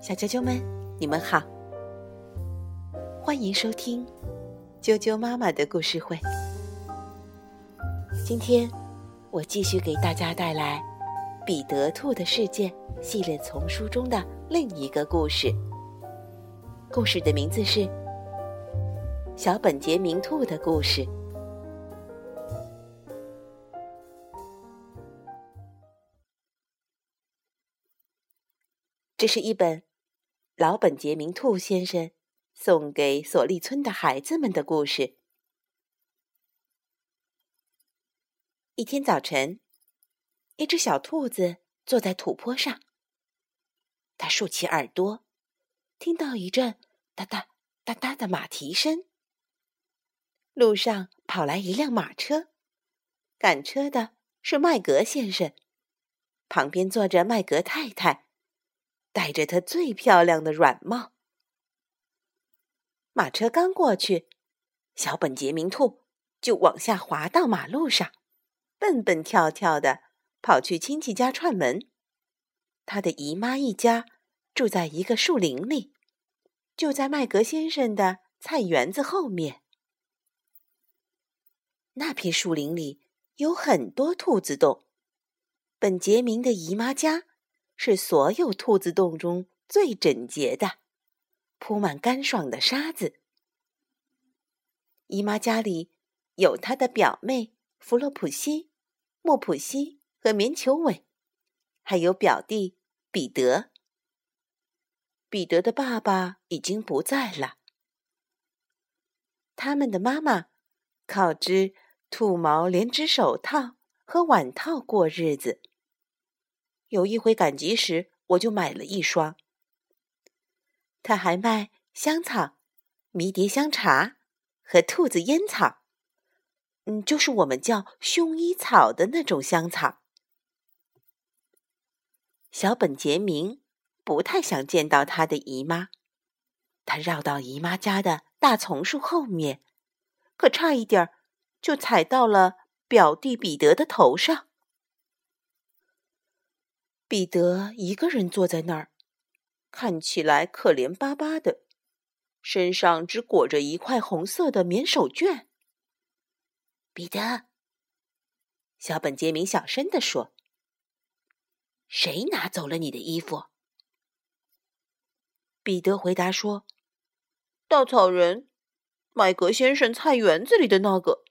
小啾啾们，你们好，欢迎收听啾啾妈妈的故事会。今天我继续给大家带来《彼得兔的世界》系列丛书中的另一个故事。故事的名字是《小本杰明兔的故事》。这是一本老本杰明兔先生送给索利村的孩子们的故事。一天早晨，一只小兔子坐在土坡上，它竖起耳朵，听到一阵哒哒哒哒的马蹄声。路上跑来一辆马车，赶车的是麦格先生，旁边坐着麦格太太。戴着它最漂亮的软帽，马车刚过去，小本杰明兔就往下滑到马路上，蹦蹦跳跳的跑去亲戚家串门。他的姨妈一家住在一个树林里，就在麦格先生的菜园子后面。那片树林里有很多兔子洞，本杰明的姨妈家。是所有兔子洞中最整洁的，铺满干爽的沙子。姨妈家里有她的表妹弗洛普西、莫普西和棉球尾，还有表弟彼得。彼得的爸爸已经不在了，他们的妈妈靠织兔毛连织手套和碗套过日子。有一回赶集时，我就买了一双。他还卖香草、迷迭香茶和兔子烟草，嗯，就是我们叫薰衣草的那种香草。小本杰明不太想见到他的姨妈，他绕到姨妈家的大丛树后面，可差一点儿就踩到了表弟彼得的头上。彼得一个人坐在那儿，看起来可怜巴巴的，身上只裹着一块红色的棉手绢。彼得，小本杰明小声地说：“谁拿走了你的衣服？”彼得回答说：“稻草人，麦格先生菜园子里的那个。”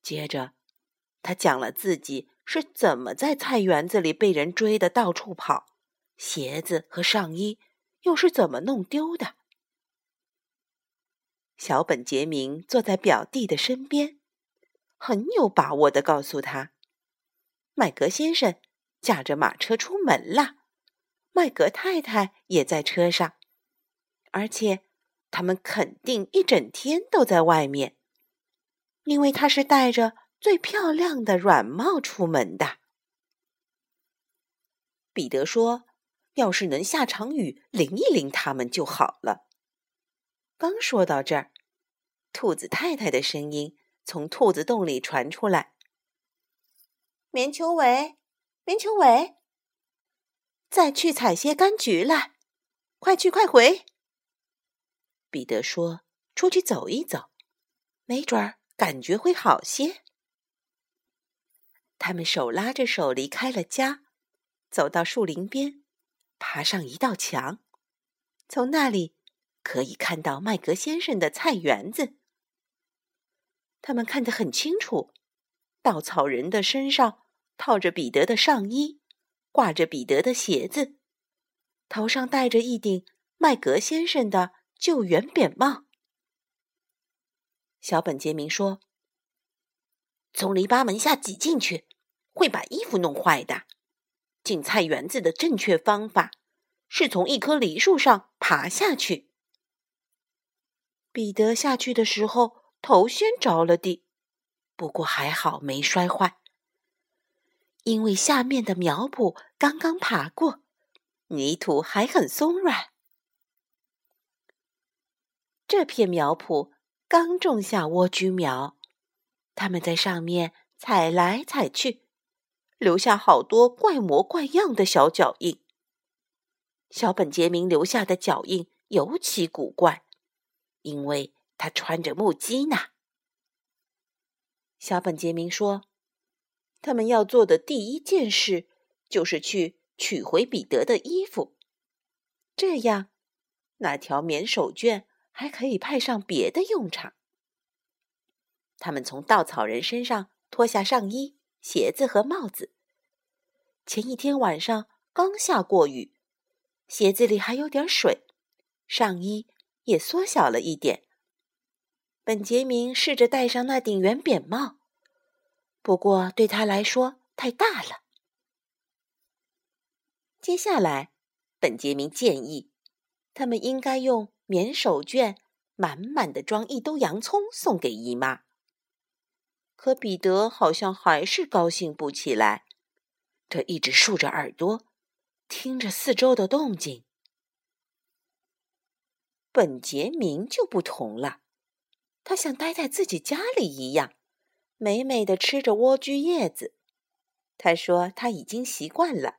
接着，他讲了自己。是怎么在菜园子里被人追的到处跑？鞋子和上衣又是怎么弄丢的？小本杰明坐在表弟的身边，很有把握的告诉他：“麦格先生驾着马车出门了，麦格太太也在车上，而且他们肯定一整天都在外面，因为他是带着。”最漂亮的软帽出门的，彼得说：“要是能下场雨淋一淋他们就好了。”刚说到这儿，兔子太太的声音从兔子洞里传出来：“棉球尾，棉球尾，再去采些柑橘来，快去快回。”彼得说：“出去走一走，没准儿感觉会好些。”他们手拉着手离开了家，走到树林边，爬上一道墙，从那里可以看到麦格先生的菜园子。他们看得很清楚，稻草人的身上套着彼得的上衣，挂着彼得的鞋子，头上戴着一顶麦格先生的旧圆扁帽。小本杰明说：“从篱笆门下挤进去。”会把衣服弄坏的。进菜园子的正确方法是从一棵梨树上爬下去。彼得下去的时候头先着了地，不过还好没摔坏，因为下面的苗圃刚刚爬过，泥土还很松软。这片苗圃刚种下莴苣苗，他们在上面踩来踩去。留下好多怪模怪样的小脚印，小本杰明留下的脚印尤其古怪，因为他穿着木屐呢。小本杰明说：“他们要做的第一件事就是去取回彼得的衣服，这样那条棉手绢还可以派上别的用场。”他们从稻草人身上脱下上衣、鞋子和帽子。前一天晚上刚下过雨，鞋子里还有点水，上衣也缩小了一点。本杰明试着戴上那顶圆扁帽，不过对他来说太大了。接下来，本杰明建议他们应该用棉手绢满满的装一兜洋葱送给姨妈。可彼得好像还是高兴不起来，他一直竖着耳朵，听着四周的动静。本杰明就不同了，他像待在自己家里一样，美美的吃着莴苣叶子。他说他已经习惯了，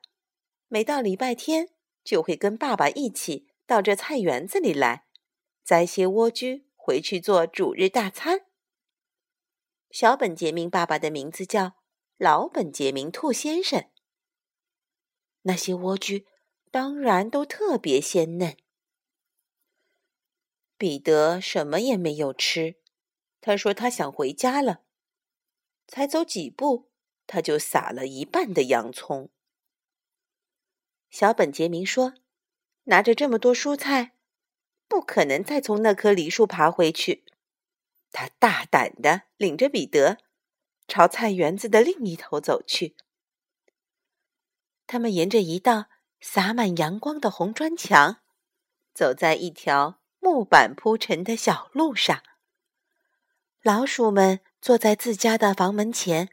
每到礼拜天就会跟爸爸一起到这菜园子里来，摘些莴苣回去做主日大餐。小本杰明爸爸的名字叫老本杰明兔先生。那些莴苣当然都特别鲜嫩。彼得什么也没有吃，他说他想回家了。才走几步，他就撒了一半的洋葱。小本杰明说：“拿着这么多蔬菜，不可能再从那棵梨树爬回去。”他大胆的领着彼得朝菜园子的另一头走去。他们沿着一道洒满阳光的红砖墙，走在一条木板铺成的小路上。老鼠们坐在自家的房门前，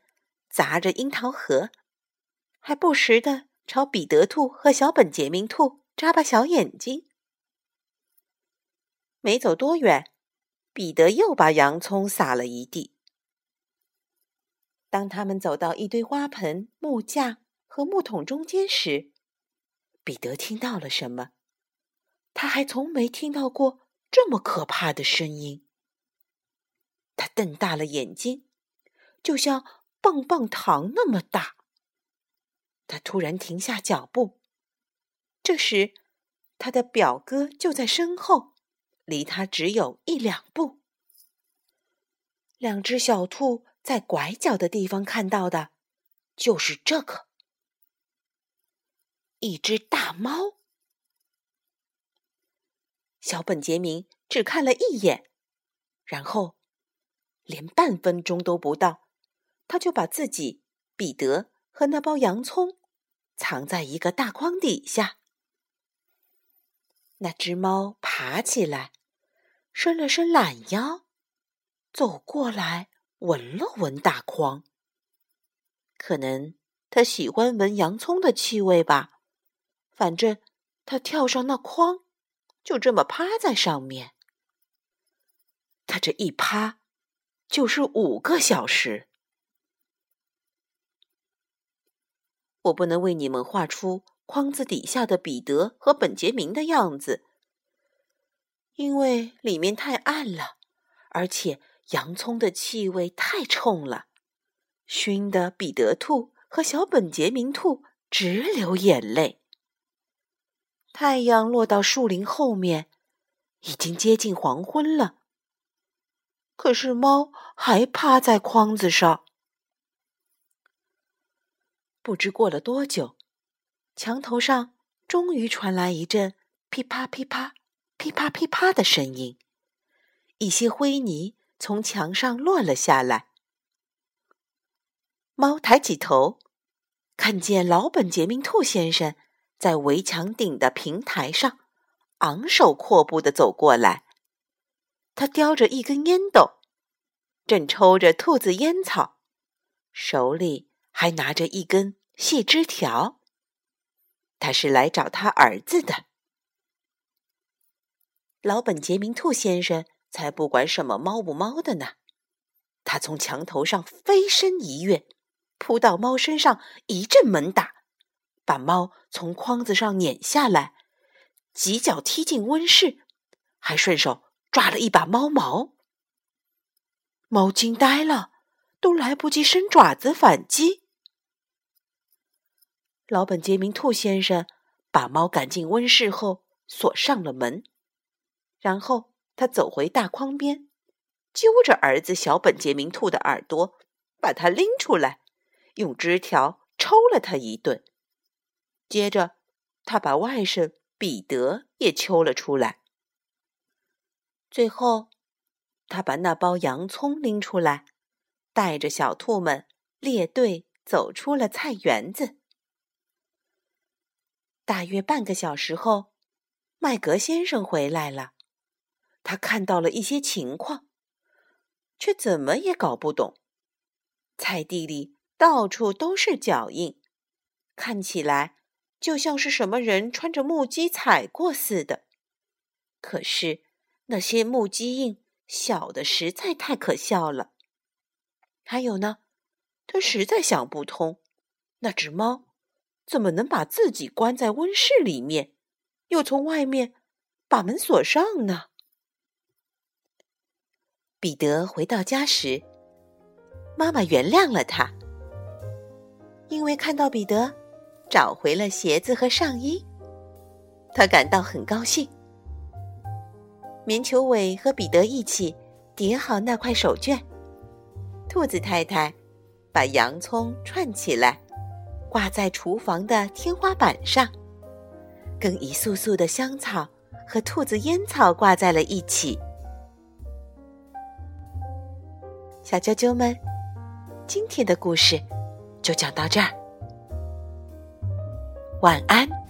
砸着樱桃核，还不时的朝彼得兔和小本杰明兔眨巴小眼睛。没走多远。彼得又把洋葱撒了一地。当他们走到一堆花盆、木架和木桶中间时，彼得听到了什么？他还从没听到过这么可怕的声音。他瞪大了眼睛，就像棒棒糖那么大。他突然停下脚步。这时，他的表哥就在身后。离他只有一两步。两只小兔在拐角的地方看到的，就是这个：一只大猫。小本杰明只看了一眼，然后连半分钟都不到，他就把自己、彼得和那包洋葱藏在一个大筐底下。那只猫爬起来。伸了伸懒腰，走过来闻了闻大筐。可能他喜欢闻洋葱的气味吧。反正他跳上那筐，就这么趴在上面。他这一趴就是五个小时。我不能为你们画出筐子底下的彼得和本杰明的样子。因为里面太暗了，而且洋葱的气味太冲了，熏得彼得兔和小本杰明兔直流眼泪。太阳落到树林后面，已经接近黄昏了。可是猫还趴在筐子上。不知过了多久，墙头上终于传来一阵噼啪噼啪。噼啪噼啪的声音，一些灰泥从墙上落了下来。猫抬起头，看见老本杰明兔先生在围墙顶的平台上昂首阔步的走过来。他叼着一根烟斗，正抽着兔子烟草，手里还拿着一根细枝条。他是来找他儿子的。老本杰明兔先生才不管什么猫不猫的呢！他从墙头上飞身一跃，扑到猫身上一阵猛打，把猫从筐子上撵下来，几脚踢进温室，还顺手抓了一把猫毛。猫惊呆了，都来不及伸爪子反击。老本杰明兔先生把猫赶进温室后，锁上了门，然后他走回大筐边，揪着儿子小本杰明兔的耳朵，把他拎出来，用枝条抽了他一顿。接着，他把外甥彼得也揪了出来。最后，他把那包洋葱拎出来，带着小兔们列队走出了菜园子。大约半个小时后，麦格先生回来了。他看到了一些情况，却怎么也搞不懂。菜地里到处都是脚印，看起来就像是什么人穿着木屐踩过似的。可是那些木屐印小的实在太可笑了。还有呢，他实在想不通，那只猫。怎么能把自己关在温室里面，又从外面把门锁上呢？彼得回到家时，妈妈原谅了他，因为看到彼得找回了鞋子和上衣，他感到很高兴。棉球尾和彼得一起叠好那块手绢，兔子太太把洋葱串起来。挂在厨房的天花板上，跟一束束的香草和兔子烟草挂在了一起。小啾啾们，今天的故事就讲到这儿，晚安。